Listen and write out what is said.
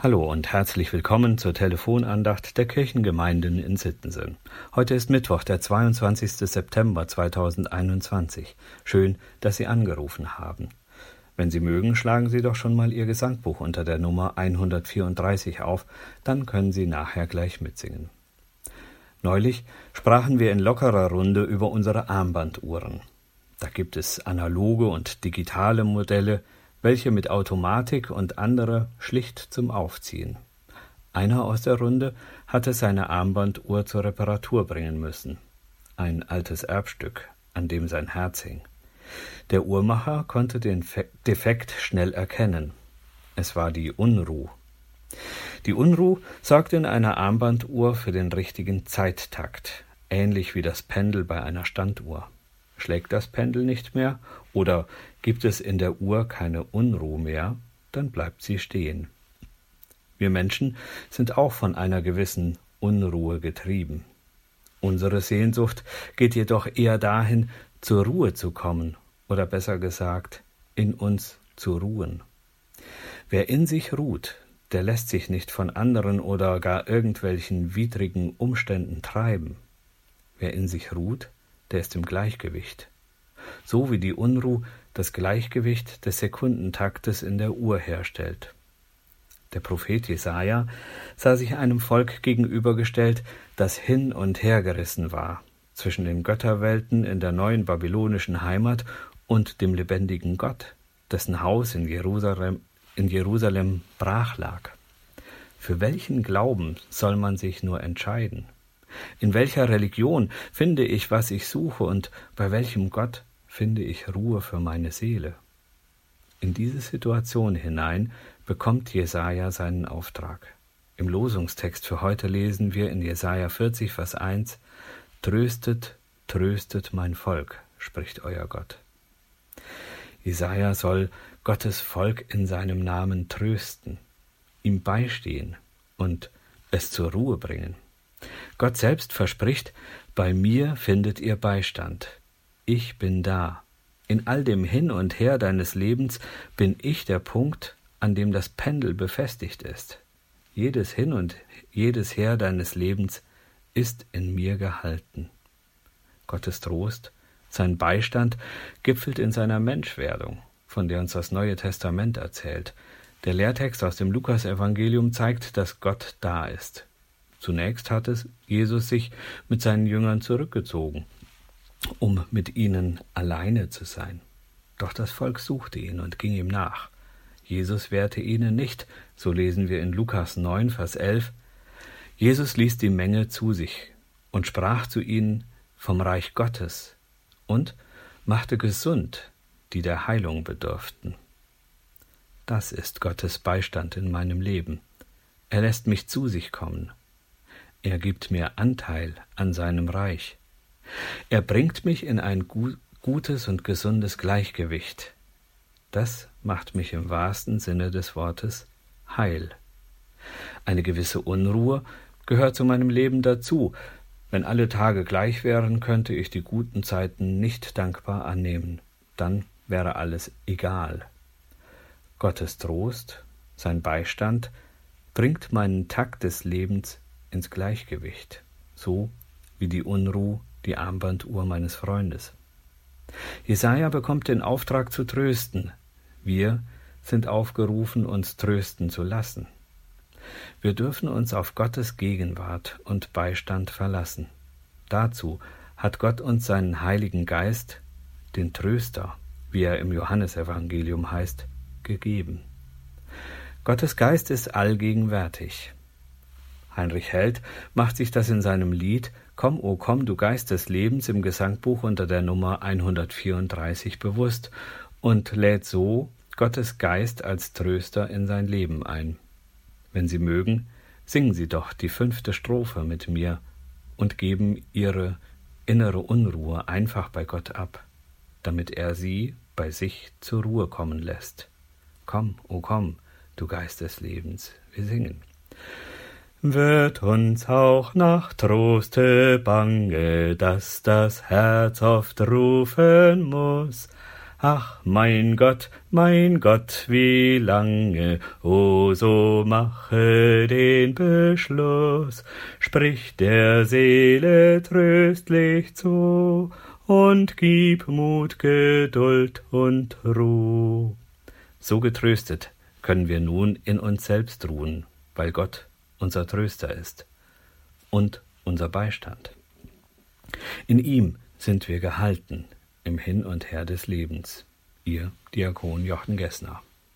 Hallo und herzlich willkommen zur Telefonandacht der Kirchengemeinden in Sittensen. Heute ist Mittwoch, der 22. September 2021. Schön, dass Sie angerufen haben. Wenn Sie mögen, schlagen Sie doch schon mal Ihr Gesangbuch unter der Nummer 134 auf, dann können Sie nachher gleich mitsingen. Neulich sprachen wir in lockerer Runde über unsere Armbanduhren. Da gibt es analoge und digitale Modelle, welche mit Automatik und andere schlicht zum Aufziehen. Einer aus der Runde hatte seine Armbanduhr zur Reparatur bringen müssen. Ein altes Erbstück, an dem sein Herz hing. Der Uhrmacher konnte den Defekt schnell erkennen. Es war die Unruh. Die Unruh sorgt in einer Armbanduhr für den richtigen Zeittakt, ähnlich wie das Pendel bei einer Standuhr. Schlägt das Pendel nicht mehr oder gibt es in der Uhr keine Unruhe mehr, dann bleibt sie stehen. Wir Menschen sind auch von einer gewissen Unruhe getrieben. Unsere Sehnsucht geht jedoch eher dahin, zur Ruhe zu kommen, oder besser gesagt, in uns zu ruhen. Wer in sich ruht, der lässt sich nicht von anderen oder gar irgendwelchen widrigen Umständen treiben. Wer in sich ruht, der ist im Gleichgewicht. So wie die Unruh das Gleichgewicht des Sekundentaktes in der Uhr herstellt. Der Prophet Jesaja sah sich einem Volk gegenübergestellt, das hin und her gerissen war, zwischen den Götterwelten in der neuen babylonischen Heimat und dem lebendigen Gott, dessen Haus in Jerusalem, in Jerusalem brach lag. Für welchen Glauben soll man sich nur entscheiden? In welcher Religion finde ich, was ich suche, und bei welchem Gott finde ich Ruhe für meine Seele? In diese Situation hinein bekommt Jesaja seinen Auftrag. Im Losungstext für heute lesen wir in Jesaja 40, Vers 1: Tröstet, tröstet mein Volk, spricht euer Gott. Jesaja soll Gottes Volk in seinem Namen trösten, ihm beistehen und es zur Ruhe bringen. Gott selbst verspricht, bei mir findet ihr Beistand. Ich bin da. In all dem Hin und Her deines Lebens bin ich der Punkt, an dem das Pendel befestigt ist. Jedes Hin und jedes Her deines Lebens ist in mir gehalten. Gottes Trost, sein Beistand gipfelt in seiner Menschwerdung, von der uns das Neue Testament erzählt. Der Lehrtext aus dem Lukasevangelium zeigt, dass Gott da ist. Zunächst hatte Jesus sich mit seinen Jüngern zurückgezogen, um mit ihnen alleine zu sein. Doch das Volk suchte ihn und ging ihm nach. Jesus wehrte ihnen nicht, so lesen wir in Lukas 9, Vers 11. Jesus ließ die Menge zu sich und sprach zu ihnen vom Reich Gottes und machte gesund, die der Heilung bedurften. Das ist Gottes Beistand in meinem Leben. Er lässt mich zu sich kommen er gibt mir Anteil an seinem Reich. Er bringt mich in ein gutes und gesundes Gleichgewicht. Das macht mich im wahrsten Sinne des Wortes heil. Eine gewisse Unruhe gehört zu meinem Leben dazu. Wenn alle Tage gleich wären, könnte ich die guten Zeiten nicht dankbar annehmen. Dann wäre alles egal. Gottes Trost, sein Beistand, bringt meinen Takt des Lebens ins Gleichgewicht, so wie die Unruh die Armbanduhr meines Freundes. Jesaja bekommt den Auftrag zu trösten. Wir sind aufgerufen, uns trösten zu lassen. Wir dürfen uns auf Gottes Gegenwart und Beistand verlassen. Dazu hat Gott uns seinen Heiligen Geist, den Tröster, wie er im Johannesevangelium heißt, gegeben. Gottes Geist ist allgegenwärtig. Heinrich Held macht sich das in seinem Lied Komm, o komm, du Geist des Lebens im Gesangbuch unter der Nummer 134 bewusst und lädt so Gottes Geist als Tröster in sein Leben ein. Wenn Sie mögen, singen Sie doch die fünfte Strophe mit mir und geben Ihre innere Unruhe einfach bei Gott ab, damit er Sie bei sich zur Ruhe kommen lässt. Komm, o komm, du Geist des Lebens, wir singen wird uns auch nach Troste bange, dass das Herz oft rufen muss. Ach, mein Gott, mein Gott, wie lange, o so mache den Beschluss, sprich der Seele tröstlich zu, und gib Mut, Geduld und Ruh. So getröstet können wir nun in uns selbst ruhen, weil Gott unser Tröster ist und unser Beistand. In ihm sind wir gehalten im Hin und Her des Lebens. Ihr Diakon Jochen Gessner.